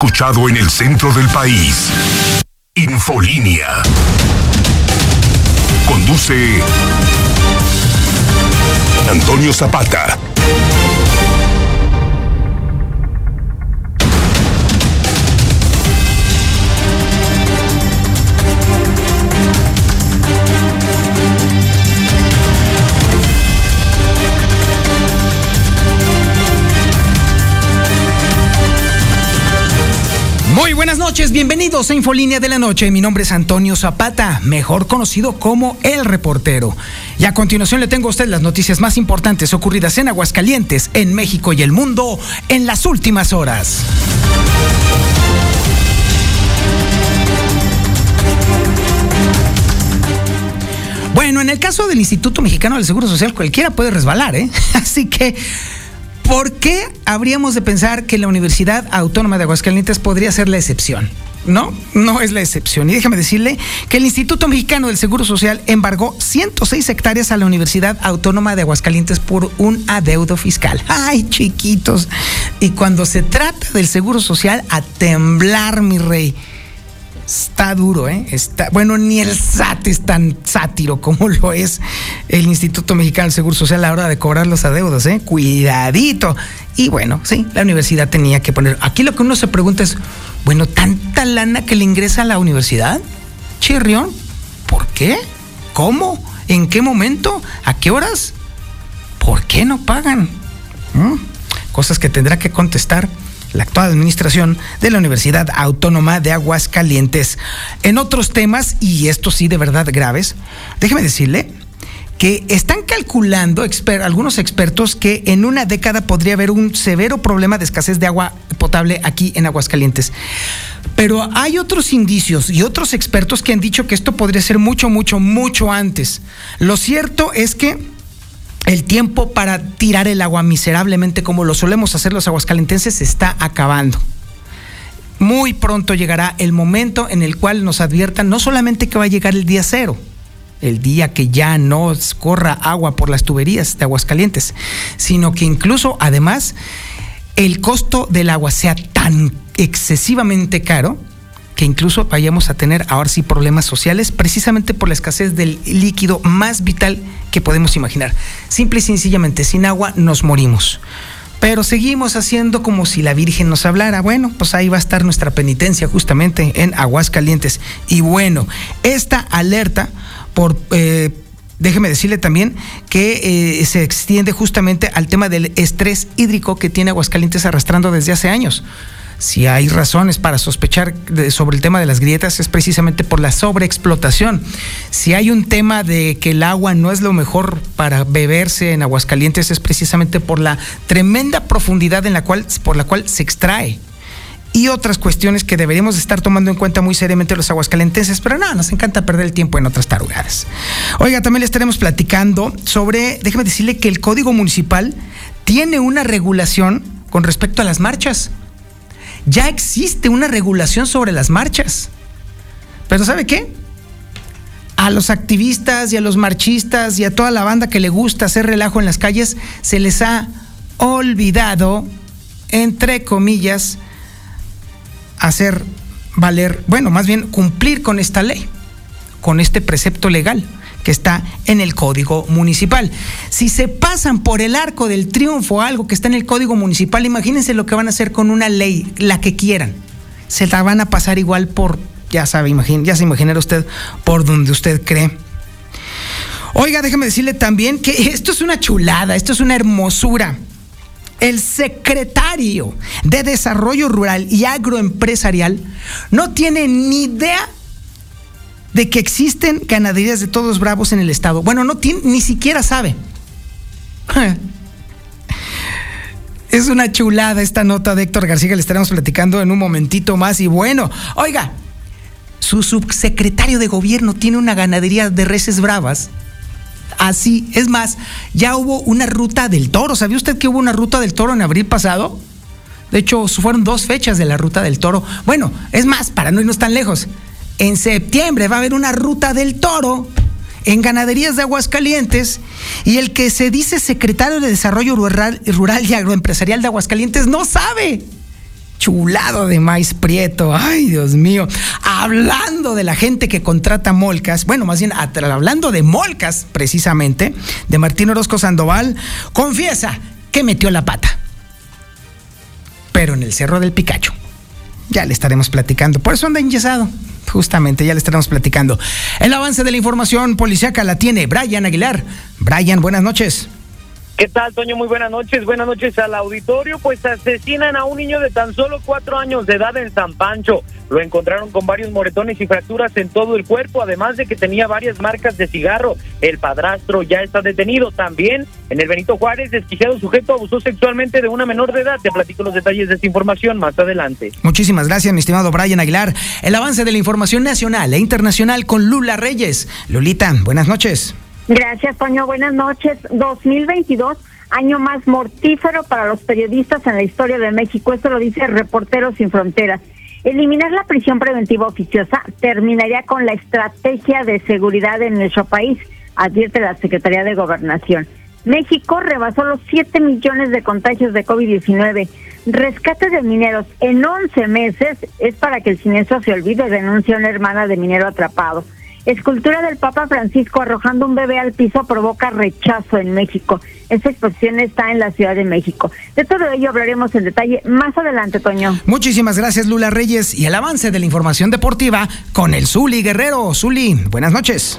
escuchado en el centro del país. Infolínea. Conduce Antonio Zapata. Bienvenidos a Infolínea de la Noche. Mi nombre es Antonio Zapata, mejor conocido como El Reportero. Y a continuación le tengo a usted las noticias más importantes ocurridas en Aguascalientes, en México y el mundo en las últimas horas. Bueno, en el caso del Instituto Mexicano del Seguro Social, cualquiera puede resbalar, ¿eh? Así que ¿Por qué habríamos de pensar que la Universidad Autónoma de Aguascalientes podría ser la excepción? No, no es la excepción. Y déjame decirle que el Instituto Mexicano del Seguro Social embargó 106 hectáreas a la Universidad Autónoma de Aguascalientes por un adeudo fiscal. Ay, chiquitos. Y cuando se trata del Seguro Social, a temblar, mi rey. Está duro, ¿eh? Está, bueno, ni el SAT es tan sátiro como lo es el Instituto Mexicano del Seguro Social a la hora de cobrar los adeudos, ¿eh? Cuidadito. Y bueno, sí, la universidad tenía que poner. Aquí lo que uno se pregunta es, bueno, tanta lana que le ingresa a la universidad, Chirrión, ¿por qué? ¿Cómo? ¿En qué momento? ¿A qué horas? ¿Por qué no pagan? ¿Mm? Cosas que tendrá que contestar la actual administración de la Universidad Autónoma de Aguascalientes. En otros temas, y estos sí de verdad graves, déjeme decirle que están calculando algunos expertos que en una década podría haber un severo problema de escasez de agua potable aquí en Aguascalientes. Pero hay otros indicios y otros expertos que han dicho que esto podría ser mucho, mucho, mucho antes. Lo cierto es que el tiempo para tirar el agua miserablemente como lo solemos hacer los aguascalentenses se está acabando. Muy pronto llegará el momento en el cual nos adviertan no solamente que va a llegar el día cero, el día que ya no corra agua por las tuberías de Aguascalientes, sino que incluso además el costo del agua sea tan excesivamente caro que incluso vayamos a tener ahora sí problemas sociales precisamente por la escasez del líquido más vital que podemos imaginar. Simple y sencillamente, sin agua nos morimos. Pero seguimos haciendo como si la Virgen nos hablara. Bueno, pues ahí va a estar nuestra penitencia justamente en Aguascalientes. Y bueno, esta alerta por... Eh, déjeme decirle también que eh, se extiende justamente al tema del estrés hídrico que tiene Aguascalientes arrastrando desde hace años si hay razones para sospechar sobre el tema de las grietas es precisamente por la sobreexplotación. Si hay un tema de que el agua no es lo mejor para beberse en Aguascalientes es precisamente por la tremenda profundidad en la cual, por la cual se extrae y otras cuestiones que deberíamos estar tomando en cuenta muy seriamente los aguascalentenses, pero no, nos encanta perder el tiempo en otras tarugadas. Oiga, también le estaremos platicando sobre, déjeme decirle que el Código Municipal tiene una regulación con respecto a las marchas ya existe una regulación sobre las marchas. Pero ¿sabe qué? A los activistas y a los marchistas y a toda la banda que le gusta hacer relajo en las calles, se les ha olvidado, entre comillas, hacer valer, bueno, más bien cumplir con esta ley, con este precepto legal que está en el Código Municipal. Si se pasan por el arco del triunfo algo que está en el Código Municipal, imagínense lo que van a hacer con una ley, la que quieran. Se la van a pasar igual por, ya sabe, ya se imaginará usted por donde usted cree. Oiga, déjeme decirle también que esto es una chulada, esto es una hermosura. El secretario de Desarrollo Rural y Agroempresarial no tiene ni idea de que existen ganaderías de todos bravos en el estado. Bueno, no tiene, ni siquiera sabe. Es una chulada esta nota de Héctor García que le estaremos platicando en un momentito más. Y bueno, oiga, su subsecretario de gobierno tiene una ganadería de reses bravas. Así, es más, ya hubo una ruta del toro. ¿Sabía usted que hubo una ruta del toro en abril pasado? De hecho, fueron dos fechas de la ruta del toro. Bueno, es más, para no irnos tan lejos. En septiembre va a haber una ruta del toro en ganaderías de Aguascalientes y el que se dice secretario de Desarrollo Rural, y Agroempresarial de Aguascalientes no sabe. chulado de maíz prieto. Ay, Dios mío. Hablando de la gente que contrata molcas, bueno, más bien hablando de molcas, precisamente, de Martín Orozco Sandoval, confiesa que metió la pata. Pero en el Cerro del Picacho. Ya le estaremos platicando. Por eso anda enyesado. Justamente, ya le estaremos platicando. El avance de la información policíaca la tiene Brian Aguilar. Brian, buenas noches. ¿Qué tal, Toño? Muy buenas noches. Buenas noches al auditorio. Pues asesinan a un niño de tan solo cuatro años de edad en San Pancho. Lo encontraron con varios moretones y fracturas en todo el cuerpo, además de que tenía varias marcas de cigarro. El padrastro ya está detenido. También en el Benito Juárez, desquiciado sujeto abusó sexualmente de una menor de edad. Te platico los detalles de esta información más adelante. Muchísimas gracias, mi estimado Brian Aguilar. El avance de la información nacional e internacional con Lula Reyes. Lulita, buenas noches. Gracias, Toño. Buenas noches. 2022, año más mortífero para los periodistas en la historia de México. Esto lo dice Reporteros Sin Fronteras. Eliminar la prisión preventiva oficiosa terminaría con la estrategia de seguridad en nuestro país, advierte la Secretaría de Gobernación. México rebasó los 7 millones de contagios de COVID-19. Rescate de mineros en 11 meses es para que el siniestro se olvide, denuncia una hermana de minero atrapado. Escultura del Papa Francisco arrojando un bebé al piso provoca rechazo en México. Esta exposición está en la Ciudad de México. De todo ello hablaremos en detalle más adelante, Toño. Muchísimas gracias, Lula Reyes. Y el avance de la información deportiva con el Zuli Guerrero. Zuli, buenas noches.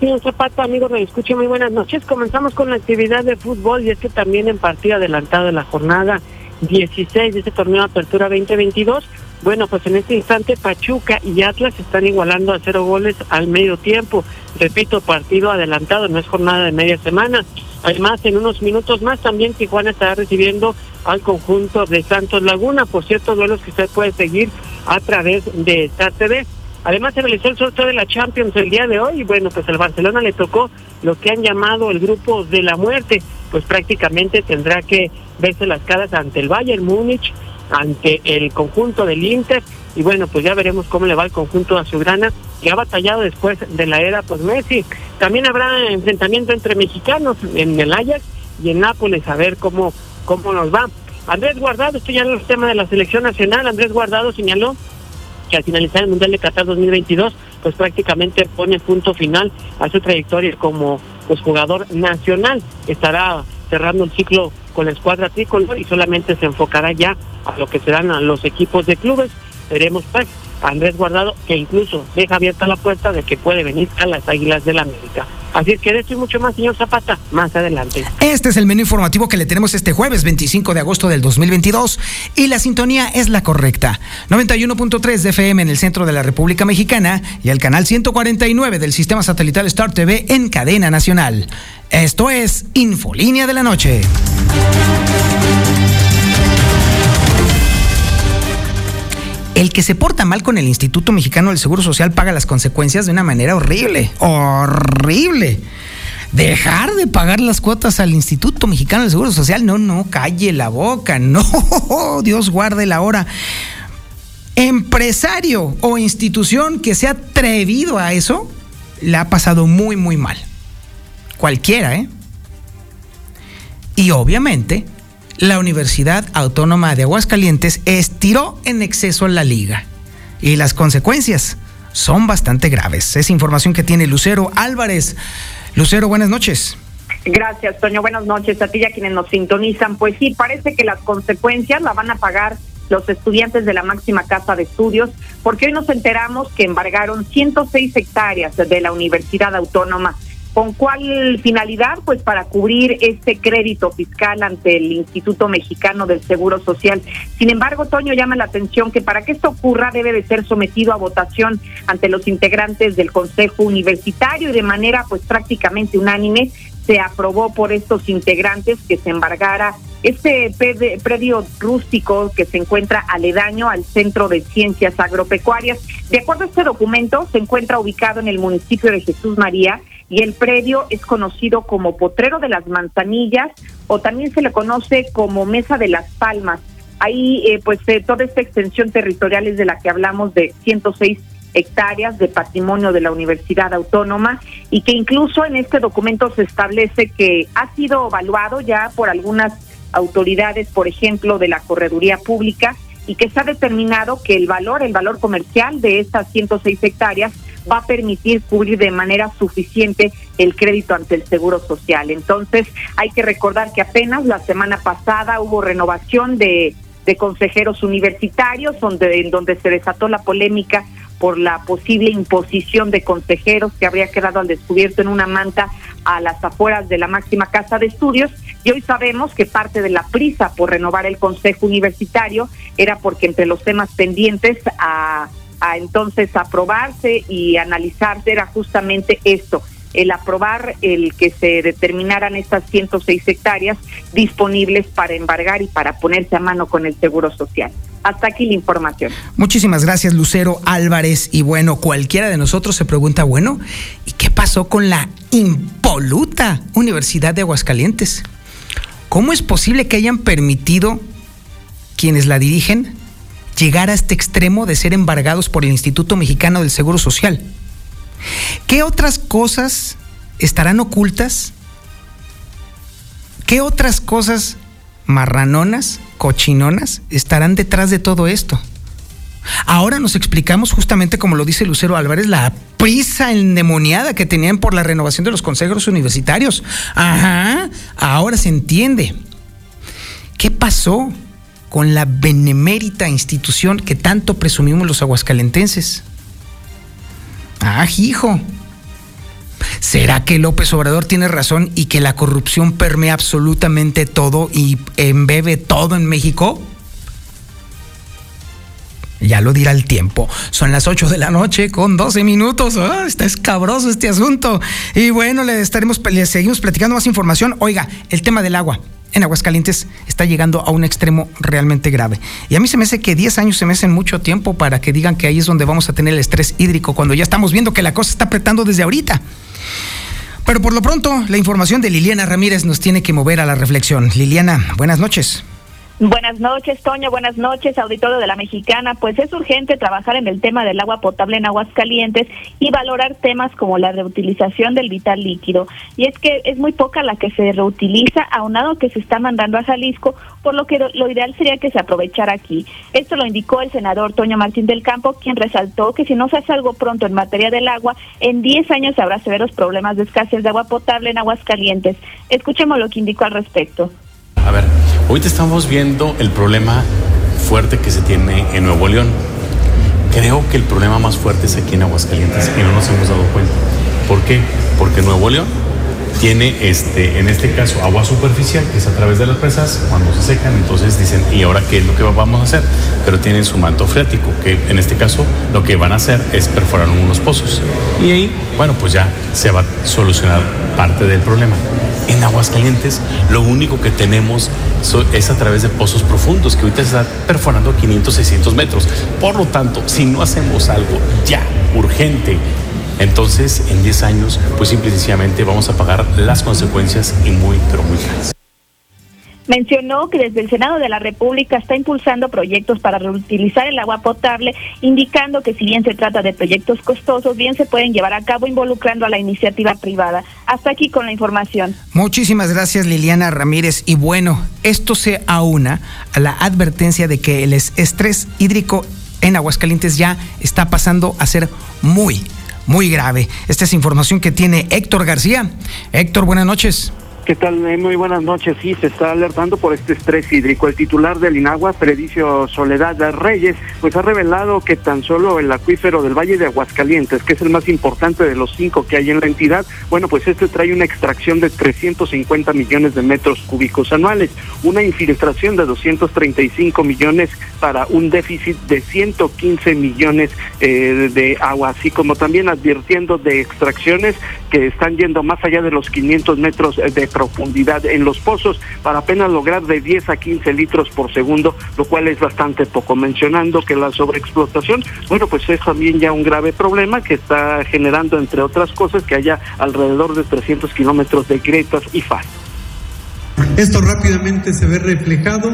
Señor Zapata, amigos, me escucho muy buenas noches. Comenzamos con la actividad de fútbol y es que también en partido adelantado de la jornada 16 de este torneo de Apertura 2022 bueno, pues en este instante Pachuca y Atlas están igualando a cero goles al medio tiempo. Repito, partido adelantado, no es jornada de media semana. Además, en unos minutos más también Tijuana estará recibiendo al conjunto de Santos Laguna. Por cierto, duelos que usted puede seguir a través de Star TV. Además, se realizó el sorteo de la Champions el día de hoy y bueno, pues al Barcelona le tocó lo que han llamado el grupo de la muerte. Pues prácticamente tendrá que verse las caras ante el Bayern Múnich, ante el conjunto del Inter y bueno, pues ya veremos cómo le va el conjunto azulgrana que ha batallado después de la era pues Messi. También habrá enfrentamiento entre mexicanos en el Ajax y en Nápoles a ver cómo cómo nos va. Andrés Guardado, esto ya no es tema de la selección nacional, Andrés Guardado señaló que al finalizar el Mundial de Qatar 2022, pues prácticamente pone punto final a su trayectoria como pues jugador nacional. Estará cerrando el ciclo con la escuadra tricolor y solamente se enfocará ya a lo que serán los equipos de clubes. Veremos pues Andrés Guardado que incluso deja abierta la puerta de que puede venir a las Águilas del la América. Así es que de esto y mucho más, señor Zapata, más adelante. Este es el menú informativo que le tenemos este jueves 25 de agosto del 2022 y la sintonía es la correcta. 91.3 de FM en el centro de la República Mexicana y el canal 149 del sistema satelital Star TV en cadena nacional. Esto es Infolínea de la Noche. El que se porta mal con el Instituto Mexicano del Seguro Social paga las consecuencias de una manera horrible, horrible. Dejar de pagar las cuotas al Instituto Mexicano del Seguro Social, no, no, calle la boca, no, Dios guarde la hora. Empresario o institución que se ha atrevido a eso, le ha pasado muy, muy mal. Cualquiera, ¿eh? Y obviamente, la Universidad Autónoma de Aguascalientes estiró en exceso la liga. Y las consecuencias son bastante graves. Es información que tiene Lucero Álvarez. Lucero, buenas noches. Gracias, Toño. Buenas noches a ti y a quienes nos sintonizan. Pues sí, parece que las consecuencias la van a pagar los estudiantes de la máxima casa de estudios, porque hoy nos enteramos que embargaron 106 hectáreas de la Universidad Autónoma ¿Con cuál finalidad? Pues para cubrir este crédito fiscal ante el Instituto Mexicano del Seguro Social. Sin embargo, Toño llama la atención que para que esto ocurra debe de ser sometido a votación ante los integrantes del Consejo Universitario y de manera pues prácticamente unánime se aprobó por estos integrantes que se embargara este predio rústico que se encuentra aledaño al Centro de Ciencias Agropecuarias. De acuerdo a este documento, se encuentra ubicado en el municipio de Jesús María y el predio es conocido como Potrero de las Manzanillas o también se le conoce como Mesa de las Palmas. Ahí, eh, pues, eh, toda esta extensión territorial es de la que hablamos de 106 hectáreas de patrimonio de la Universidad Autónoma y que incluso en este documento se establece que ha sido evaluado ya por algunas autoridades, por ejemplo, de la Correduría Pública, y que se ha determinado que el valor, el valor comercial de estas 106 hectáreas va a permitir cubrir de manera suficiente el crédito ante el Seguro Social. Entonces, hay que recordar que apenas la semana pasada hubo renovación de, consejeros universitarios, donde, en donde se desató la polémica por la posible imposición de consejeros que habría quedado al descubierto en una manta a las afueras de la máxima casa de estudios. Y hoy sabemos que parte de la prisa por renovar el Consejo Universitario era porque entre los temas pendientes a a entonces aprobarse y analizarse era justamente esto, el aprobar el que se determinaran estas 106 hectáreas disponibles para embargar y para ponerse a mano con el Seguro Social. Hasta aquí la información. Muchísimas gracias, Lucero Álvarez. Y bueno, cualquiera de nosotros se pregunta, bueno, ¿y qué pasó con la impoluta Universidad de Aguascalientes? ¿Cómo es posible que hayan permitido quienes la dirigen llegar a este extremo de ser embargados por el Instituto Mexicano del Seguro Social. ¿Qué otras cosas estarán ocultas? ¿Qué otras cosas marranonas, cochinonas, estarán detrás de todo esto? Ahora nos explicamos justamente como lo dice Lucero Álvarez, la prisa endemoniada que tenían por la renovación de los consejos universitarios. Ajá, ahora se entiende. ¿Qué pasó? Con la benemérita institución que tanto presumimos los aguascalentenses. Ah, hijo. ¿Será que López Obrador tiene razón y que la corrupción permea absolutamente todo y embebe todo en México? Ya lo dirá el tiempo. Son las 8 de la noche con 12 minutos. Ah, está escabroso este asunto. Y bueno, le estaremos, le seguimos platicando más información. Oiga, el tema del agua en Aguascalientes está llegando a un extremo realmente grave. Y a mí se me hace que 10 años se me hacen mucho tiempo para que digan que ahí es donde vamos a tener el estrés hídrico, cuando ya estamos viendo que la cosa está apretando desde ahorita. Pero por lo pronto, la información de Liliana Ramírez nos tiene que mover a la reflexión. Liliana, buenas noches. Buenas noches, Toño. Buenas noches, auditorio de la Mexicana. Pues es urgente trabajar en el tema del agua potable en aguas calientes y valorar temas como la reutilización del vital líquido. Y es que es muy poca la que se reutiliza, aunado que se está mandando a Jalisco, por lo que lo ideal sería que se aprovechara aquí. Esto lo indicó el senador Toño Martín del Campo, quien resaltó que si no se hace algo pronto en materia del agua, en 10 años habrá severos problemas de escasez de agua potable en aguas calientes. Escuchemos lo que indicó al respecto. A ver, ahorita estamos viendo el problema fuerte que se tiene en Nuevo León. Creo que el problema más fuerte es aquí en Aguascalientes y no nos hemos dado cuenta. ¿Por qué? Porque Nuevo León tiene este, en este caso agua superficial, que es a través de las presas, cuando se secan, entonces dicen, ¿y ahora qué es lo que vamos a hacer? Pero tienen su manto freático, que en este caso lo que van a hacer es perforar unos pozos. Y ahí, bueno, pues ya se va a solucionar parte del problema. En Aguascalientes, lo único que tenemos es a través de pozos profundos, que ahorita se está perforando a 500, 600 metros. Por lo tanto, si no hacemos algo ya urgente, entonces, en 10 años, pues simple y sencillamente vamos a pagar las consecuencias y muy, pero muy caras. Mencionó que desde el Senado de la República está impulsando proyectos para reutilizar el agua potable, indicando que si bien se trata de proyectos costosos, bien se pueden llevar a cabo involucrando a la iniciativa privada. Hasta aquí con la información. Muchísimas gracias Liliana Ramírez. Y bueno, esto se aúna a la advertencia de que el estrés hídrico en Aguascalientes ya está pasando a ser muy, muy grave. Esta es información que tiene Héctor García. Héctor, buenas noches. ¿Qué tal? Eh, muy buenas noches. Sí, se está alertando por este estrés hídrico. El titular del INAGUA, Predicio Soledad Reyes, pues ha revelado que tan solo el acuífero del Valle de Aguascalientes, que es el más importante de los cinco que hay en la entidad, bueno, pues este trae una extracción de 350 millones de metros cúbicos anuales, una infiltración de 235 millones para un déficit de 115 millones eh, de agua, así como también advirtiendo de extracciones que están yendo más allá de los 500 metros de profundidad en los pozos para apenas lograr de 10 a 15 litros por segundo, lo cual es bastante poco. Mencionando que la sobreexplotación, bueno, pues es también ya un grave problema que está generando, entre otras cosas, que haya alrededor de 300 kilómetros de grietas y faz. Esto rápidamente se ve reflejado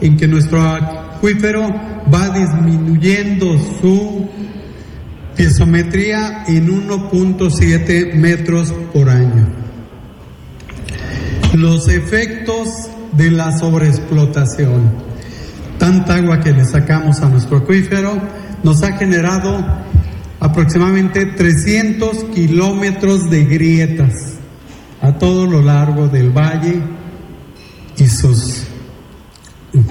en que nuestro acuífero va disminuyendo su piezometría en 1.7 metros por año. Los efectos de la sobreexplotación. tanta agua que le sacamos a nuestro acuífero nos ha generado aproximadamente 300 kilómetros de grietas a todo lo largo del valle y sus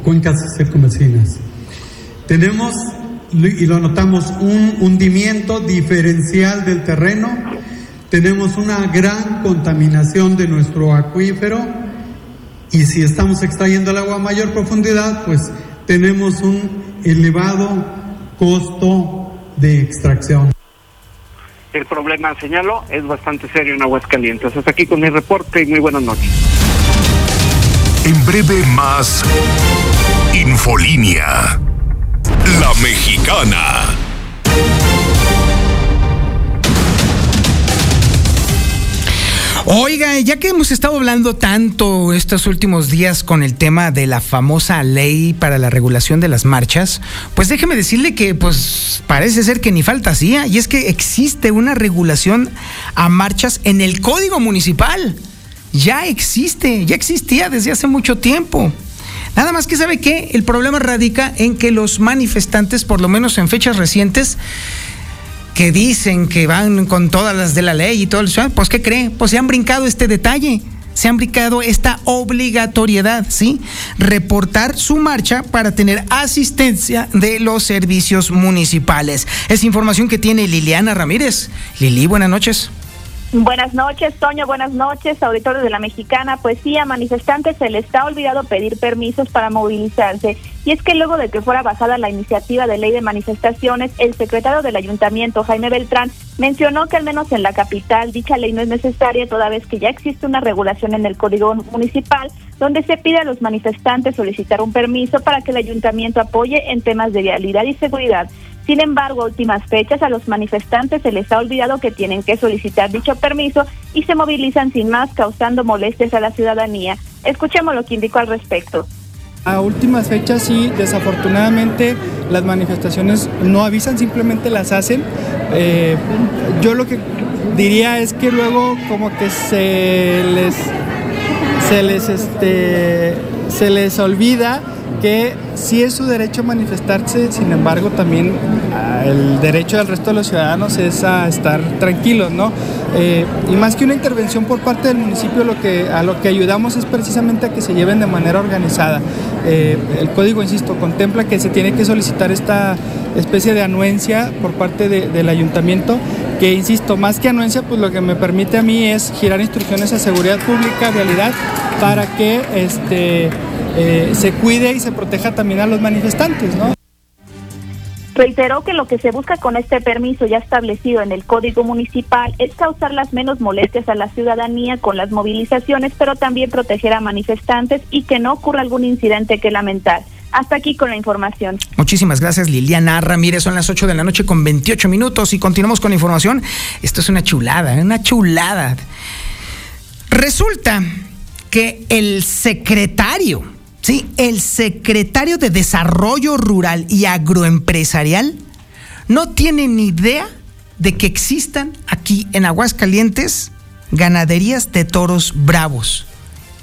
cuencas circunvecinas. Tenemos, y lo notamos, un hundimiento diferencial del terreno, tenemos una gran contaminación de nuestro acuífero y si estamos extrayendo el agua a mayor profundidad, pues tenemos un elevado costo de extracción. El problema, señalo, es bastante serio en Aguascalientes. Hasta aquí con mi reporte y muy buenas noches. En breve más Infolínea. La Mexicana. Oiga, ya que hemos estado hablando tanto estos últimos días con el tema de la famosa ley para la regulación de las marchas, pues déjeme decirle que pues parece ser que ni falta hacía, y es que existe una regulación a marchas en el Código Municipal. Ya existe, ya existía desde hace mucho tiempo. Nada más que sabe que el problema radica en que los manifestantes, por lo menos en fechas recientes, que dicen que van con todas las de la ley y todo eso, pues ¿qué cree? Pues se han brincado este detalle, se han brincado esta obligatoriedad, ¿sí? Reportar su marcha para tener asistencia de los servicios municipales. Es información que tiene Liliana Ramírez. Lili, buenas noches. Buenas noches, Toño. Buenas noches, auditores de la Mexicana. Pues sí, a manifestantes se les está olvidado pedir permisos para movilizarse. Y es que luego de que fuera basada la iniciativa de ley de manifestaciones, el secretario del ayuntamiento, Jaime Beltrán, mencionó que al menos en la capital dicha ley no es necesaria, toda vez que ya existe una regulación en el Código Municipal donde se pide a los manifestantes solicitar un permiso para que el ayuntamiento apoye en temas de vialidad y seguridad. Sin embargo, a últimas fechas a los manifestantes se les ha olvidado que tienen que solicitar dicho permiso y se movilizan sin más, causando molestias a la ciudadanía. Escuchemos lo que indicó al respecto. A últimas fechas sí, desafortunadamente las manifestaciones no avisan, simplemente las hacen. Eh, yo lo que diría es que luego como que se les se les este se les olvida que sí es su derecho manifestarse, sin embargo también el derecho del resto de los ciudadanos es a estar tranquilos, ¿no? Eh, y más que una intervención por parte del municipio, lo que, a lo que ayudamos es precisamente a que se lleven de manera organizada. Eh, el código, insisto, contempla que se tiene que solicitar esta especie de anuencia por parte del ayuntamiento, que insisto, más que anuencia, pues lo que me permite a mí es girar instrucciones a seguridad pública, vialidad, para que este, eh, se cuide y se proteja también a los manifestantes, ¿no? Reiteró que lo que se busca con este permiso ya establecido en el Código Municipal es causar las menos molestias a la ciudadanía con las movilizaciones, pero también proteger a manifestantes y que no ocurra algún incidente que lamentar. Hasta aquí con la información. Muchísimas gracias, Liliana Ramírez. Son las 8 de la noche con 28 minutos y continuamos con la información. Esto es una chulada, una chulada. Resulta que el secretario Sí, el secretario de Desarrollo Rural y Agroempresarial no tiene ni idea de que existan aquí en Aguascalientes ganaderías de toros bravos.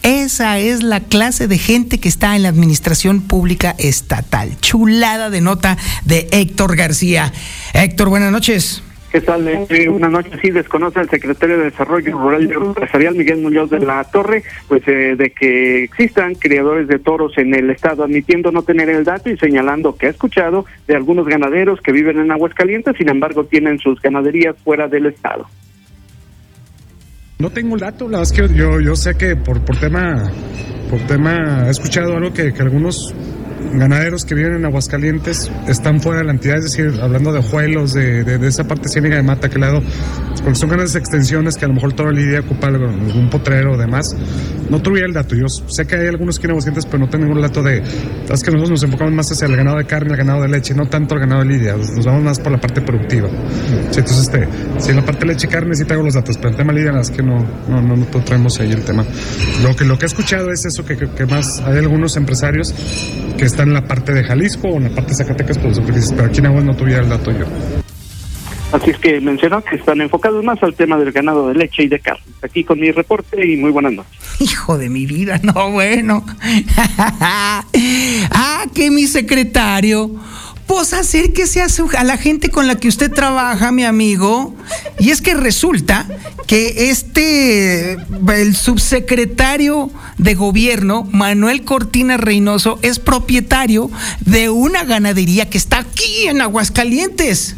Esa es la clase de gente que está en la administración pública estatal. Chulada de nota de Héctor García. Héctor, buenas noches. ¿Qué tal? Eh, una noche sí desconoce el secretario de Desarrollo Rural y Empresarial, Miguel Muñoz de la Torre, pues eh, de que existan criadores de toros en el estado, admitiendo no tener el dato y señalando que ha escuchado de algunos ganaderos que viven en Aguascalientes, sin embargo tienen sus ganaderías fuera del estado. No tengo el dato, la verdad es que yo, yo sé que por, por tema por tema he escuchado algo que, que algunos ganaderos que viven en Aguascalientes están fuera de la entidad, es decir, hablando de juelos, de, de, esa parte cínica de mata, que lado, porque son grandes extensiones que a lo mejor toda lidia ocupa algún potrero o demás. No tuve el dato, yo sé que hay algunos que en Aguascalientes, pero no tengo ningún dato de. Es que nosotros nos enfocamos más hacia el ganado de carne, el ganado de leche, no tanto el ganado de lidia, nos vamos más por la parte productiva. entonces, este, si en la parte de leche y carne sí tengo los datos, pero el tema lidia, es que no, no, no, no traemos ahí el tema. Lo que, lo que he escuchado es eso, que, que, que más hay algunos empresarios que están en la parte de Jalisco o en la parte de Zacatecas, pues, pero aquí en Aguas no tuviera el dato yo. Así es que mencionó que están enfocados más al tema del ganado de leche y de carne. Aquí con mi reporte y muy buenas noches. Hijo de mi vida, no bueno. ah, que mi secretario. Pues acérquese a, su, a la gente con la que usted trabaja, mi amigo. Y es que resulta que este, el subsecretario de gobierno, Manuel Cortina Reynoso, es propietario de una ganadería que está aquí en Aguascalientes.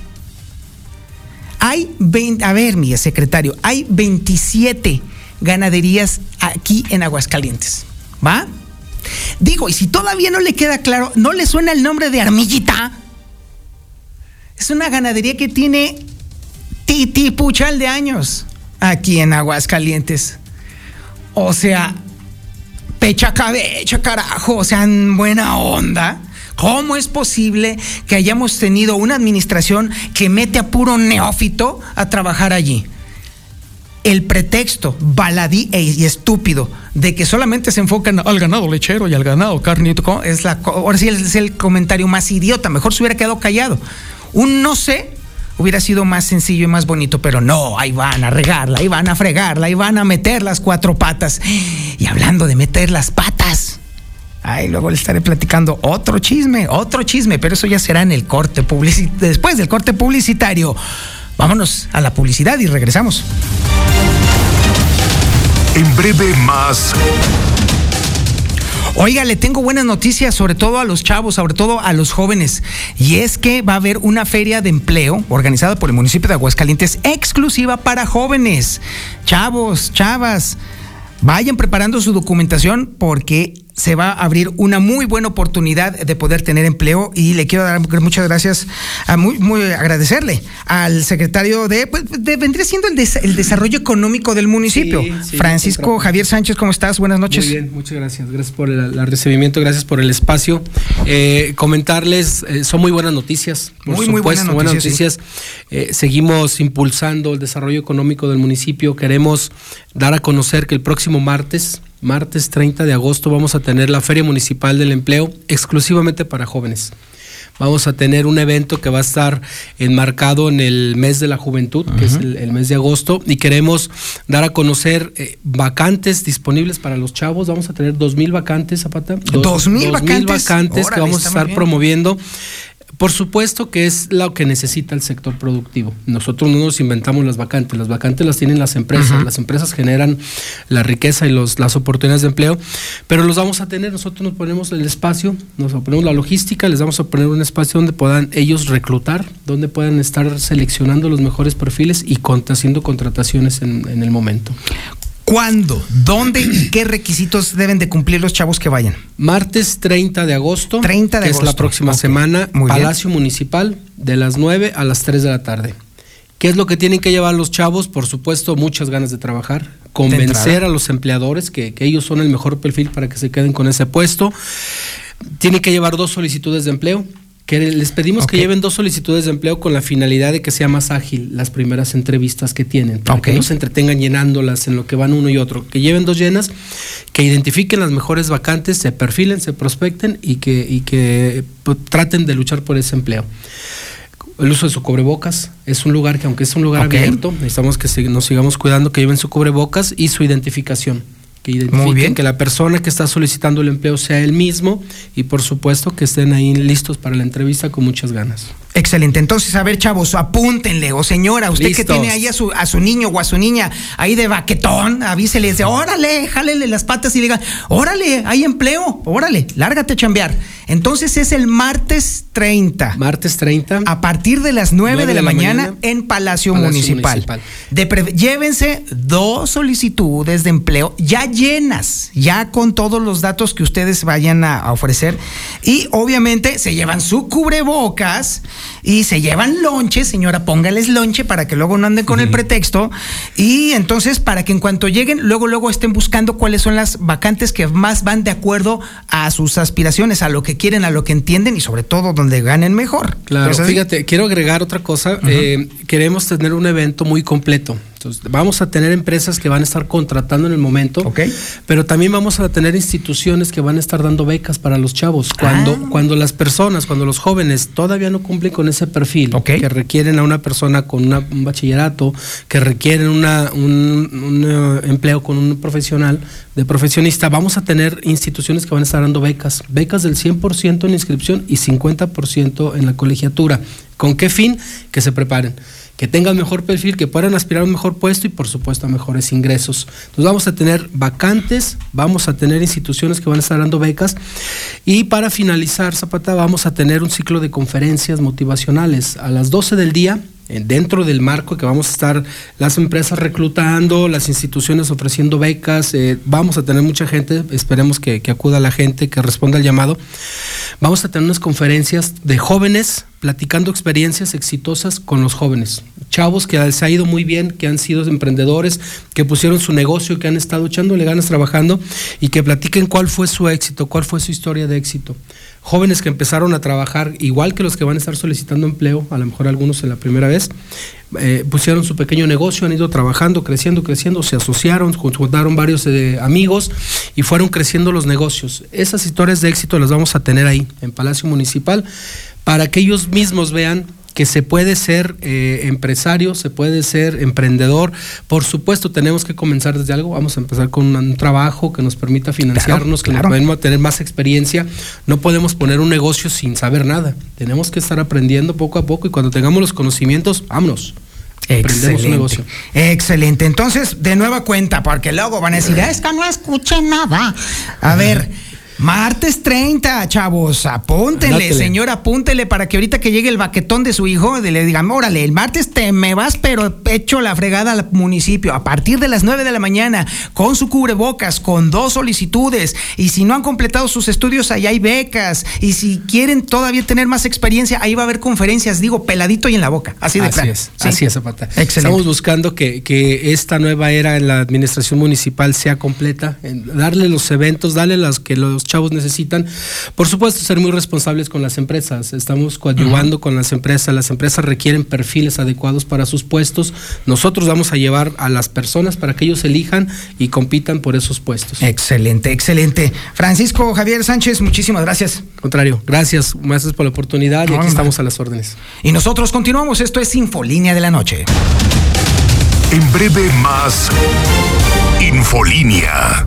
Hay 20, a ver, mi secretario, hay 27 ganaderías aquí en Aguascalientes. ¿Va? Digo, y si todavía no le queda claro, ¿no le suena el nombre de Armillita? Es una ganadería que tiene titipuchal de años aquí en Aguascalientes. O sea, pecha cabeza, carajo, o sea, en buena onda. ¿Cómo es posible que hayamos tenido una administración que mete a puro neófito a trabajar allí? El pretexto baladí e- y estúpido de que solamente se enfocan al ganado lechero y al ganado carnito es la ahora sí es el comentario más idiota. Mejor se hubiera quedado callado. Un no sé hubiera sido más sencillo y más bonito, pero no, ahí van a regarla, ahí van a fregarla, ahí van a meter las cuatro patas. Y hablando de meter las patas, luego le estaré platicando otro chisme, otro chisme, pero eso ya será en el corte publicitario. Después del corte publicitario. Vámonos a la publicidad y regresamos. En breve más. Oiga, le tengo buenas noticias, sobre todo a los chavos, sobre todo a los jóvenes. Y es que va a haber una feria de empleo organizada por el municipio de Aguascalientes exclusiva para jóvenes. Chavos, chavas, vayan preparando su documentación porque se va a abrir una muy buena oportunidad de poder tener empleo y le quiero dar muchas gracias, a muy, muy agradecerle al secretario de, pues, de vendría siendo el, des, el, desarrollo económico del municipio, sí, sí, Francisco Javier Sánchez, ¿cómo estás? Buenas noches. Muy bien, muchas gracias, gracias por el, el recibimiento, gracias por el espacio. Eh, comentarles, eh, son muy buenas noticias, por muy, supuesto, muy buenas buenas noticias. noticias. Eh, seguimos impulsando el desarrollo económico del municipio, queremos dar a conocer que el próximo martes martes 30 de agosto vamos a tener la Feria Municipal del Empleo exclusivamente para jóvenes. Vamos a tener un evento que va a estar enmarcado en el mes de la juventud, que es el, el, mes de agosto, y queremos dar a conocer eh, vacantes disponibles para los chavos. Vamos a tener dos mil vacantes, Zapata. Dos, dos mil vacantes, vacantes Órale, que vamos a estar promoviendo. Por supuesto que es lo que necesita el sector productivo. Nosotros no nos inventamos las vacantes, las vacantes las tienen las empresas, uh -huh. las empresas generan la riqueza y los, las oportunidades de empleo, pero los vamos a tener, nosotros nos ponemos el espacio, nos ponemos la logística, les vamos a poner un espacio donde puedan ellos reclutar, donde puedan estar seleccionando los mejores perfiles y contra, haciendo contrataciones en, en el momento. ¿Cuándo? ¿Dónde y qué requisitos deben de cumplir los chavos que vayan? Martes 30 de agosto. 30 de que agosto. es la próxima okay. semana. Muy Palacio bien. Municipal, de las 9 a las 3 de la tarde. ¿Qué es lo que tienen que llevar los chavos? Por supuesto, muchas ganas de trabajar, convencer a los empleadores que, que, ellos son el mejor perfil para que se queden con ese puesto. Tienen que llevar dos solicitudes de empleo, que les pedimos okay. que lleven dos solicitudes de empleo con la finalidad de que sea más ágil las primeras entrevistas que tienen, para okay. que no se entretengan llenándolas en lo que van uno y otro, que lleven dos llenas, que identifiquen las mejores vacantes, se perfilen, se prospecten y que, y que pues, traten de luchar por ese empleo. El uso de su cubrebocas es un lugar que, aunque es un lugar okay. abierto, necesitamos que nos sigamos cuidando, que lleven su cubrebocas y su identificación que identifiquen que la persona que está solicitando el empleo sea él mismo y por supuesto que estén ahí listos para la entrevista con muchas ganas. Excelente. Entonces, a ver, chavos, apúntenle. O señora, usted Listos. que tiene ahí a su, a su niño o a su niña ahí de baquetón, avísele, dice, órale, jálele las patas y diga, órale, hay empleo, órale, lárgate a chambear. Entonces es el martes 30. Martes 30. A partir de las 9, 9 de, la, de la mañana, mañana, en Palacio, Palacio Municipal. Municipal. De llévense dos solicitudes de empleo ya llenas, ya con todos los datos que ustedes vayan a, a ofrecer. Y obviamente se llevan su cubrebocas y se llevan lonche, señora, póngales lonche para que luego no anden con uh -huh. el pretexto. Y entonces, para que en cuanto lleguen, luego, luego estén buscando cuáles son las vacantes que más van de acuerdo a sus aspiraciones, a lo que quieren, a lo que entienden y sobre todo donde ganen mejor. Claro, Entonces, fíjate, quiero agregar otra cosa. Uh -huh. eh, queremos tener un evento muy completo. Entonces, vamos a tener empresas que van a estar contratando en el momento, pero también vamos a tener instituciones que van a estar dando becas para los chavos. Cuando, Ah. cuando las personas, cuando los jóvenes todavía no cumplen con ese perfil, que requieren a una persona con una- un bachillerato, que requieren una, un, un, eh, empleo con un profesional, de profesionista, vamos a tener instituciones que van a estar dando becas, becas del 100% en inscripción y 50% en la colegiatura. ¿Con qué fin? Que se preparen que tengan mejor perfil, que puedan aspirar a un mejor puesto y por supuesto a mejores ingresos. Entonces vamos a tener vacantes, vamos a tener instituciones que van a estar dando becas y para finalizar, Zapata, vamos a tener un ciclo de conferencias motivacionales a las 12 del día. eh, Dentro del marco que vamos a estar las empresas reclutando, las instituciones ofreciendo becas, eh, vamos a tener mucha gente, esperemos que, que acuda la gente, que responda al llamado. Vamos a tener unas conferencias de jóvenes platicando experiencias exitosas con los jóvenes. Chavos que les ha ido muy bien, que han sido emprendedores, que pusieron su negocio, que han estado echándole ganas trabajando y que platiquen cuál fue su éxito, cuál fue su historia de éxito. Jóvenes que empezaron a trabajar, igual que los que van a estar solicitando empleo, a lo mejor algunos en la primera vez, eh, pusieron su pequeño negocio, han ido trabajando, creciendo, creciendo, se asociaron, juntaron varios eh, amigos y fueron creciendo los negocios. Esas historias de éxito las vamos a tener ahí, en Palacio Municipal, para que ellos mismos vean que se puede ser eh, empresario, se puede ser emprendedor. Por supuesto, tenemos que comenzar desde algo. Vamos a empezar con un, trabajo que nos permita financiarnos, que claro. nos permita tener más experiencia. No podemos poner un negocio sin saber nada. Tenemos que estar aprendiendo poco a poco y cuando tengamos los conocimientos, vámonos. Excelente. negocio. Excelente. Entonces, de nueva cuenta, porque luego van a decir, es que no escuché nada. A ver. Martes 30, chavos, apúntenle, señor, apúntele para que ahorita que llegue el baquetón de su hijo, le digan, órale, el martes te me vas, pero hecho la fregada al municipio, a partir de las 9 de la mañana, con su cubrebocas, con dos solicitudes, y si no han completado sus estudios, ahí hay becas, y si quieren todavía tener más experiencia, ahí va a haber conferencias, digo, peladito y en la boca, así de así es, Sí. así es, Zapata. Excelente. Estamos buscando que, que esta nueva era en la administración municipal sea completa, en darle los eventos, darle las que los chavos necesitan. Por supuesto, ser muy responsables con las empresas. Estamos coadyuvando con las empresas. Las empresas requieren perfiles adecuados para sus puestos. Nosotros vamos a llevar a las personas para que ellos elijan y compitan por esos puestos. Excelente, excelente. Francisco Javier Sánchez, muchísimas gracias. Contrario, gracias, gracias por la oportunidad y No, aquí no. estamos a las órdenes. Y nosotros continuamos, esto es Infolínea de la Noche. En breve más Infolínea.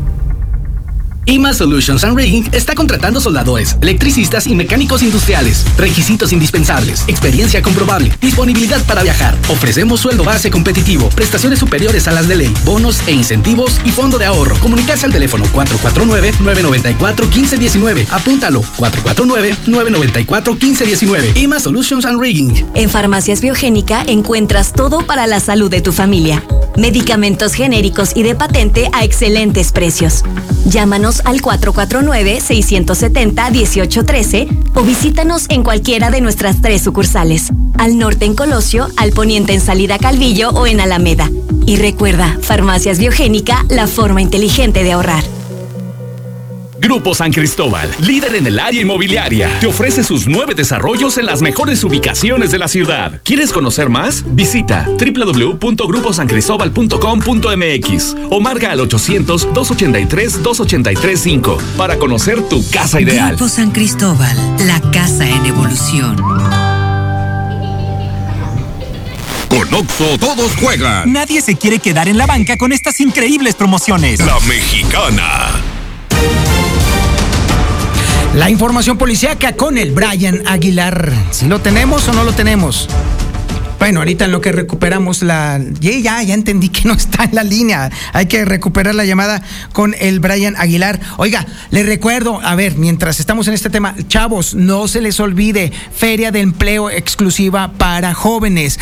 IMA Solutions and Rigging está contratando soldadores, electricistas y mecánicos industriales. Requisitos indispensables, experiencia comprobable, disponibilidad para viajar. Ofrecemos sueldo base competitivo, prestaciones superiores a las de ley, bonos e incentivos y fondo de ahorro. Comunicarse al teléfono 449-994-1519. Apúntalo, 449-994-1519. IMA Solutions and Rigging. En Farmacias Biogénica encuentras todo para la salud de tu familia. Medicamentos genéricos y de patente a excelentes precios. Llámanos al 449-670-1813 o visítanos en cualquiera de nuestras tres sucursales. Al norte en Colosio, al poniente en Salida Calvillo o en Alameda. Y recuerda, Farmacias Biogénica, la forma inteligente de ahorrar. Grupo San Cristóbal, líder en el área inmobiliaria, te ofrece sus nueve desarrollos en las mejores ubicaciones de la ciudad. ¿Quieres conocer más? Visita www.gruposancristobal.com.mx o marca al 800-283-2835 para conocer tu casa ideal. Grupo San Cristóbal, la casa en evolución. Con Oxo todos juegan. Nadie se quiere quedar en la banca con estas increíbles promociones. La mexicana. La información policíaca con el Brian Aguilar. ¿Si lo tenemos o no lo tenemos? Bueno, ahorita lo que recuperamos la. Ya, ya, ya entendí que no está en la línea. Hay que recuperar la llamada con el Brian Aguilar. Oiga, le recuerdo, a ver, mientras estamos en este tema, chavos, no se les olvide, Feria de Empleo exclusiva para jóvenes.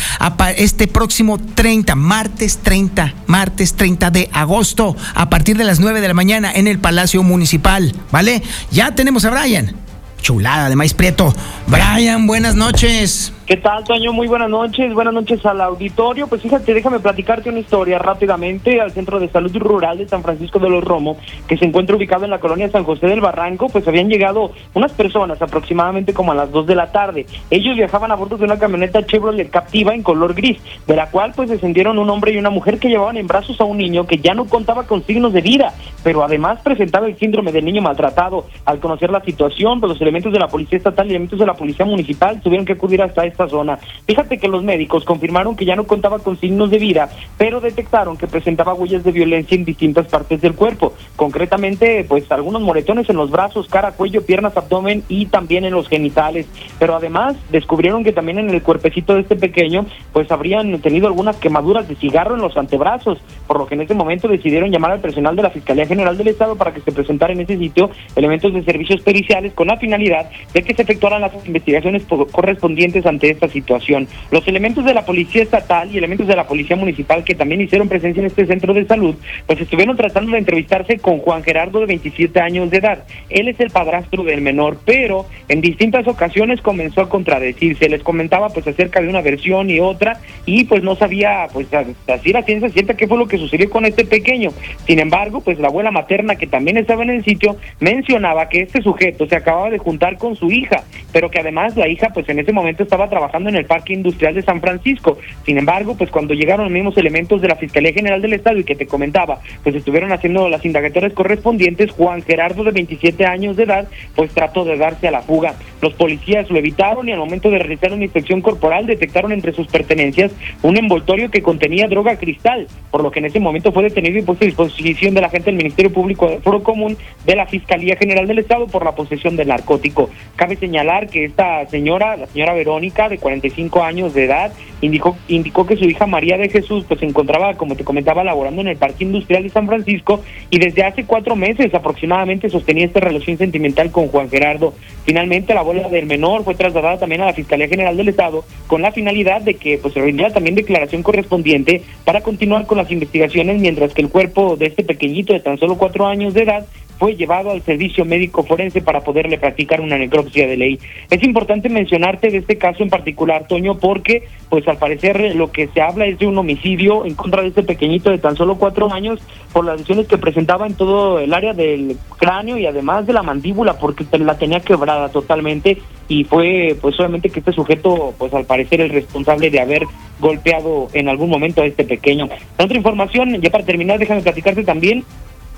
Este próximo 30, martes 30, martes 30 de agosto, a partir de las 9 de la mañana en el Palacio Municipal, ¿vale? Ya tenemos a Brian. Chulada de maíz prieto. Brian, buenas noches. ¿Qué tal, Toño? Muy buenas noches. Buenas noches al auditorio. Pues fíjate, déjame platicarte una historia rápidamente. Al Centro de Salud Rural de San Francisco de los Romo, que se encuentra ubicado en la colonia San José del Barranco, pues habían llegado unas personas aproximadamente como a las 2 de la tarde. Ellos viajaban a bordo de una camioneta Chevrolet Captiva en color gris, de la cual pues descendieron un hombre y una mujer que llevaban en brazos a un niño que ya no contaba con signos de vida, pero además presentaba el síndrome del niño maltratado. Al conocer la situación, pues los elementos de la Policía Estatal y elementos de la Policía Municipal tuvieron que acudir hasta esta zona. Fíjate que los médicos confirmaron que ya no contaba con signos de vida, pero detectaron que presentaba huellas de violencia en distintas partes del cuerpo, concretamente pues algunos moretones en los brazos, cara, cuello, piernas, abdomen y también en los genitales, pero además descubrieron que también en el cuerpecito de este pequeño pues habrían tenido algunas quemaduras de cigarro en los antebrazos, por lo que en ese momento decidieron llamar al personal de la Fiscalía General del Estado para que se presentara en ese sitio elementos de servicios periciales con la finalidad de que se efectuaran las investigaciones correspondientes ante esta situación. Los elementos de la Policía Estatal y elementos de la Policía Municipal que también hicieron presencia en este centro de salud, pues estuvieron tratando de entrevistarse con Juan Gerardo de 27 años de edad. Él es el padrastro del menor, pero en distintas ocasiones comenzó a contradecirse. Les comentaba pues acerca de una versión y otra y pues no sabía pues así la ciencia cierta qué fue lo que sucedió con este pequeño. Sin embargo, pues la abuela materna que también estaba en el sitio mencionaba que este sujeto se acababa de juntar con su hija, pero que además la hija pues en ese momento estaba trabajando en el Parque Industrial de San Francisco. Sin embargo, pues cuando llegaron los mismos elementos de la Fiscalía General del Estado y que te comentaba, pues estuvieron haciendo las indagatorias correspondientes, Juan Gerardo de 27 años de edad, pues trató de darse a la fuga. Los policías lo evitaron y al momento de realizar una inspección corporal detectaron entre sus pertenencias un envoltorio que contenía droga cristal, por lo que en ese momento fue detenido y puesto a disposición de la gente del Ministerio Público de Foro Común de la Fiscalía General del Estado por la posesión del narcótico. Cabe señalar que esta señora, la señora Verónica, de 45 años de edad, indicó, indicó que su hija María de Jesús pues se encontraba, como te comentaba, laborando en el Parque Industrial de San Francisco y desde hace cuatro meses aproximadamente sostenía esta relación sentimental con Juan Gerardo. Finalmente la abuela del menor fue trasladada también a la Fiscalía General del Estado con la finalidad de que pues se rindiera también declaración correspondiente para continuar con las investigaciones mientras que el cuerpo de este pequeñito de tan solo cuatro años de edad fue llevado al servicio médico forense para poderle practicar una necropsia de ley. Es importante mencionarte de este caso en particular, Toño, porque pues al parecer lo que se habla es de un homicidio en contra de este pequeñito de tan solo cuatro años por las lesiones que presentaba en todo el área del cráneo y además de la mandíbula porque la tenía quebrada totalmente y fue pues obviamente que este sujeto pues al parecer el responsable de haber golpeado en algún momento a este pequeño. Otra información, ya para terminar, déjame platicarte también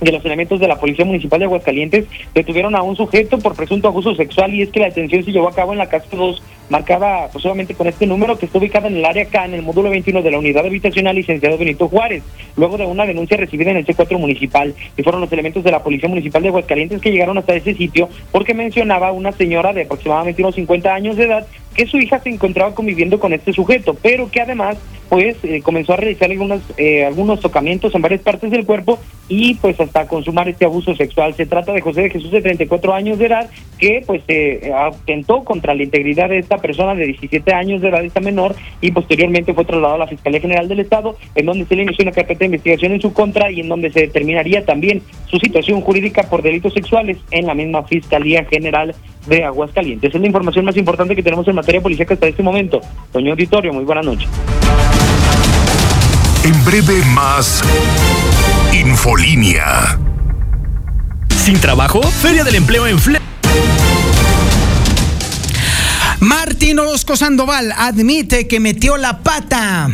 de los elementos de la Policía Municipal de Aguascalientes detuvieron a un sujeto por presunto abuso sexual y es que la detención se llevó a cabo en la casa 2 marcada pues obviamente con este número que está ubicada en el área acá en el módulo 21 de la unidad habitacional licenciado Benito Juárez, luego de una denuncia recibida en el C4 municipal. Y fueron los elementos de la Policía Municipal de Aguascalientes que llegaron hasta ese sitio porque mencionaba una señora de aproximadamente unos 50 años de edad que su hija se encontraba conviviendo con este sujeto, pero que además pues eh, comenzó a realizar algunos, eh, algunos tocamientos en varias partes del cuerpo y pues hasta consumar este abuso sexual. Se trata de José de Jesús de 34 años de edad que pues eh, atentó contra la integridad de esta persona de 17 años de edad, esta menor, y posteriormente fue trasladado a la Fiscalía General del Estado, en donde se le inició una carpeta de investigación en su contra y en donde se determinaría también su situación jurídica por delitos sexuales en la misma Fiscalía General de Aguascalientes. Es la información más importante que tenemos en materia policíaca hasta este momento. Doña Auditorio, muy buenas noches. En breve más Infolínea. ¿Sin trabajo? Feria del Empleo en Fle Martín Orozco Sandoval admite que metió la pata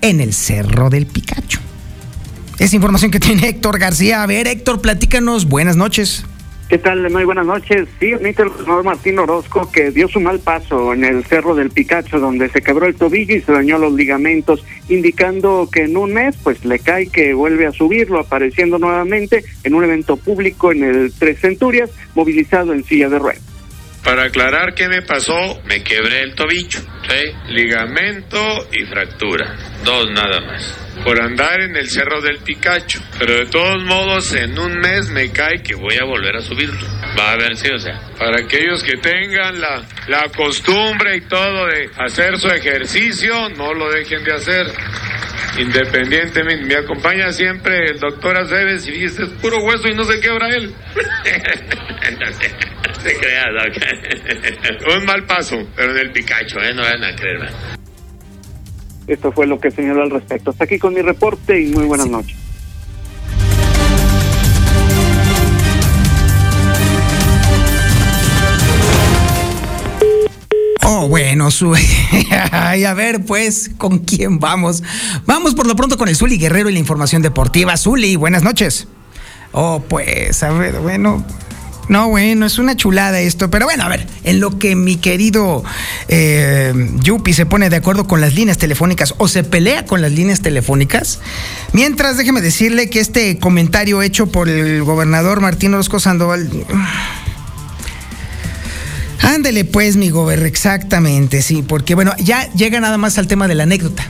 en el Cerro del Picacho. Es información que tiene Héctor García. A ver, Héctor, platícanos. Buenas noches. ¿Qué tal? Muy buenas noches. Sí, admite el gobernador Martín Orozco que dio su mal paso en el Cerro del Picacho, donde se quebró el tobillo y se dañó los ligamentos, indicando que en un mes pues le cae que vuelve a subirlo, apareciendo nuevamente en un evento público en el Tres Centurias, movilizado en silla de ruedas. Para aclarar qué me pasó, me quebré el tobillo, ¿sí? ligamento y fractura, dos nada más por andar en el Cerro del Picacho. Pero de todos modos, en un mes me cae que voy a volver a subirlo. Va a ver si, o sea, para aquellos que tengan la, la costumbre y todo de hacer su ejercicio, no lo dejen de hacer. Independientemente, me acompaña siempre el doctor Aceves y dice, es puro hueso y no se quebra él. Se crea, Doc. Un mal paso, pero en el Picacho, ¿eh? No van a creer. Esto fue lo que señaló al respecto. Hasta aquí con mi reporte y muy buenas noches. Oh, bueno, su... Ay, a ver, pues, ¿con quién vamos? Vamos por lo pronto con el Zuli Guerrero y la información deportiva. Zuli, buenas noches. Oh, pues, a ver, bueno. No, bueno, es una chulada esto. Pero bueno, a ver, en lo que mi querido eh, Yupi se pone de acuerdo con las líneas telefónicas o se pelea con las líneas telefónicas. Mientras, déjeme decirle que este comentario hecho por el gobernador Martín Orozco Sandoval. Ándele pues, mi gober, exactamente, sí, porque bueno, ya llega nada más al tema de la anécdota.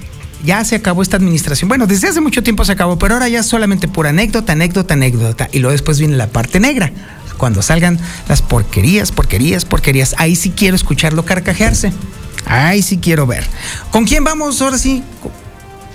Ya se acabó esta administración. Bueno, desde hace mucho tiempo se acabó, pero ahora ya solamente por anécdota, anécdota, anécdota. Y luego después viene la parte negra. Cuando salgan las porquerías, porquerías, porquerías. Ahí sí quiero escucharlo carcajearse. Ahí sí quiero ver. ¿Con quién vamos ahora sí?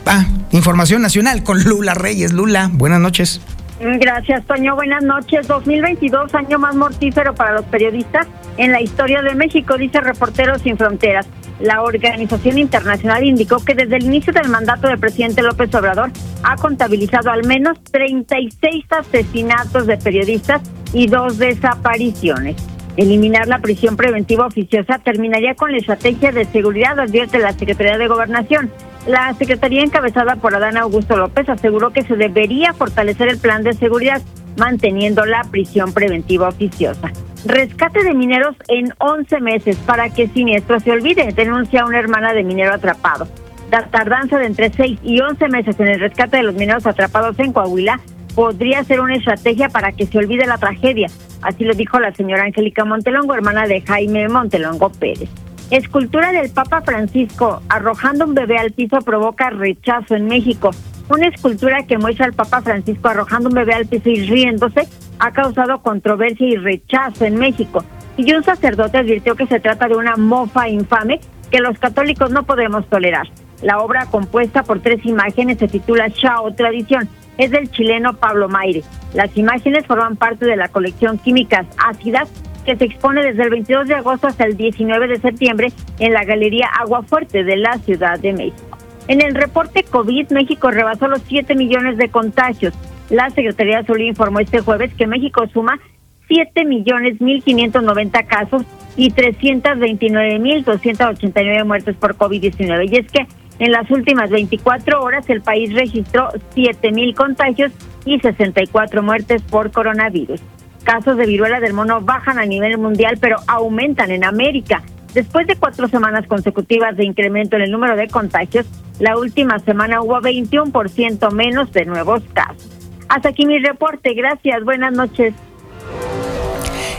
Ah, información nacional con Lula Reyes. Lula, buenas noches. Gracias, Toño. Buenas noches. 2022, año más mortífero para los periodistas en la historia de México, dice Reporteros Sin Fronteras. La organización internacional indicó que desde el inicio del mandato del presidente López Obrador ha contabilizado al menos 36 asesinatos de periodistas y dos desapariciones. Eliminar la prisión preventiva oficiosa terminaría con la estrategia de seguridad, advierte la Secretaría de Gobernación. La Secretaría encabezada por Adán Augusto López aseguró que se debería fortalecer el plan de seguridad, manteniendo la prisión preventiva oficiosa. Rescate de mineros en 11 meses para que siniestro se olvide, denuncia una hermana de minero atrapado. La tardanza de entre 6 y 11 meses en el rescate de los mineros atrapados en Coahuila podría ser una estrategia para que se olvide la tragedia. Así lo dijo la señora Angélica Montelongo, hermana de Jaime Montelongo Pérez. Escultura del Papa Francisco arrojando un bebé al piso provoca rechazo en México. Una escultura que muestra al Papa Francisco arrojando un bebé al piso y riéndose ha causado controversia y rechazo en México. Y un sacerdote advirtió que se trata de una mofa infame que los católicos no podemos tolerar. La obra compuesta por tres imágenes se titula Chao Tradición. Es del chileno Pablo Maire. Las imágenes forman parte de la colección Químicas Ácidas que se expone desde el 22 de agosto hasta el 19 de septiembre en la Galería Agua Fuerte de la Ciudad de México. En el reporte COVID, México rebasó los 7 millones de contagios. La Secretaría de Salud informó este jueves que México suma 7 millones 1.590 casos y 329 mil 289 muertes por COVID-19. Y es que en las últimas 24 horas el país registró 7 mil contagios y 64 muertes por coronavirus. Casos de viruela del mono bajan a nivel mundial, pero aumentan en América. Después de cuatro semanas consecutivas de incremento en el número de contagios, la última semana hubo 21% menos de nuevos casos. Hasta aquí mi reporte. Gracias. Buenas noches.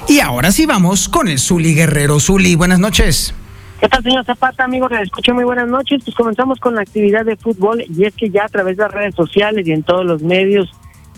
Y ahora sí vamos con el Zuli Guerrero. Zuli, buenas noches. ¿Qué tal, señor Zapata, amigos? Les escucho muy buenas noches. Pues comenzamos con la actividad de fútbol y es que ya a través de las redes sociales y en todos los medios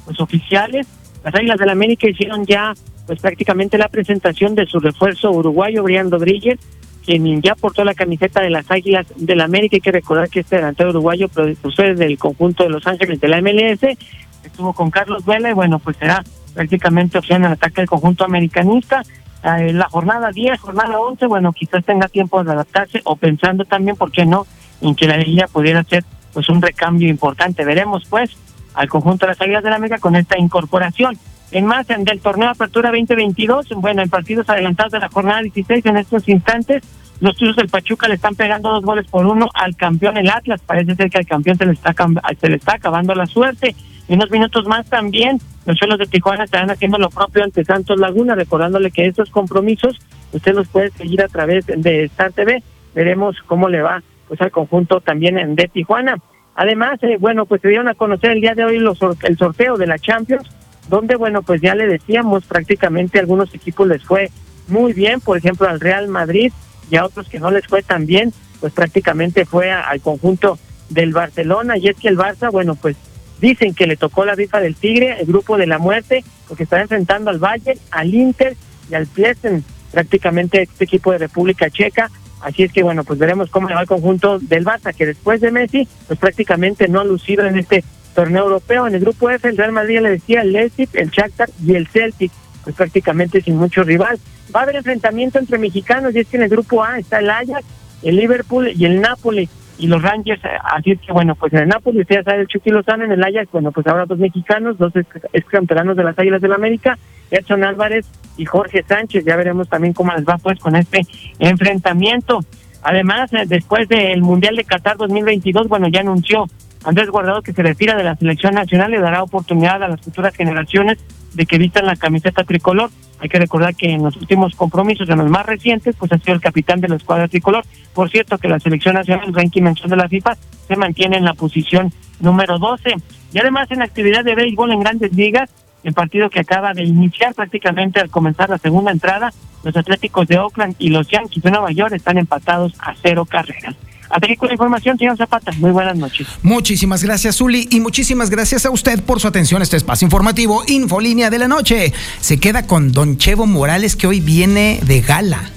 pues, oficiales, las Águilas del América hicieron ya pues prácticamente la presentación de su refuerzo uruguayo, Brian Rodríguez, quien ya portó la camiseta de las Águilas del América. Hay que recordar que este delantero uruguayo procede del conjunto de Los Ángeles de la MLS, estuvo con Carlos Vela y bueno, pues será prácticamente opción el ataque del conjunto americanista. Eh, la jornada 10, jornada 11, bueno, quizás tenga tiempo de adaptarse o pensando también, ¿por qué no?, en que la liga pudiera ser pues un recambio importante. Veremos pues al conjunto de las Águilas de la América con esta incorporación. En más, del torneo Apertura 2022, bueno, en partidos adelantados de la jornada 16 en estos instantes, los tuyos del Pachuca le están pegando dos goles por uno al campeón el Atlas. Parece ser que al campeón se le está, se le está acabando la suerte. Y unos minutos más también, los suelos de Tijuana estarán haciendo lo propio ante Santos Laguna, recordándole que estos compromisos usted los puede seguir a través de Star TV. Veremos cómo le va pues al conjunto también de Tijuana. Además, eh, bueno, pues se dieron a conocer el día de hoy los, el sorteo de la Champions, donde, bueno, pues ya le decíamos, prácticamente algunos equipos les fue muy bien, por ejemplo al Real Madrid y a otros que no les fue tan bien, pues prácticamente fue al conjunto del Barcelona y es que el Barça, bueno, pues dicen que le tocó la rifa del Tigre, el grupo de la muerte, porque está enfrentando al Bayern, al Inter y al Plesen, prácticamente este equipo de República Checa. Así es que bueno, pues veremos cómo le va el conjunto del Barça, que después de Messi, pues prácticamente no ha lucido en este torneo europeo. En el grupo F, el Real Madrid le decía el Leipzig, el Shakhtar y el Celtic, pues prácticamente sin mucho rival. Va a haber enfrentamiento entre mexicanos y es que en el grupo A está el Ajax, el Liverpool y el Napoli y los Rangers, eh, así es que bueno, pues en el Napoli usted ya sabe el Chucky Lozano, en el Ajax, bueno, pues ahora dos mexicanos, dos ex campeonanos de las Águilas del la América, Edson Álvarez y Jorge Sánchez, ya veremos también cómo les va pues con este enfrentamiento. Además, eh, después del Mundial de Qatar 2022, bueno, ya anunció Andrés Guardado que se retira de la selección nacional y dará oportunidad a las futuras generaciones de que vistan la camiseta tricolor. Hay que recordar que en los últimos compromisos, en los más recientes, pues ha sido el capitán de la escuadra tricolor. Por cierto, que la selección nacional, el ranking mención de la FIFA, se mantiene en la posición número 12. Y además en actividad de béisbol en grandes ligas, el partido que acaba de iniciar prácticamente al comenzar la segunda entrada, los Atléticos de Oakland y los Yankees de Nueva York están empatados a cero carreras. Hasta con la información, señor Zapata. Muy buenas noches. Muchísimas gracias, Zuli, y muchísimas gracias a usted por su atención a este espacio informativo Infolínea de la Noche. Se queda con Don Chevo Morales, que hoy viene de gala.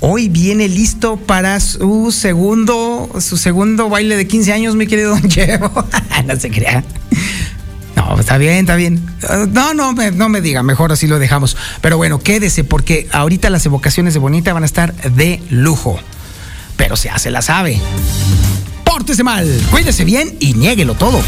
Hoy viene listo para su segundo, su segundo baile de 15 años, mi querido Don Chevo. no se crea. No, está bien, está bien. No, no, no me diga, mejor así lo dejamos. Pero bueno, quédese porque ahorita las evocaciones de Bonita van a estar de lujo pero se hace la sabe. Pórtese mal, cuídese bien y niéguelo todo.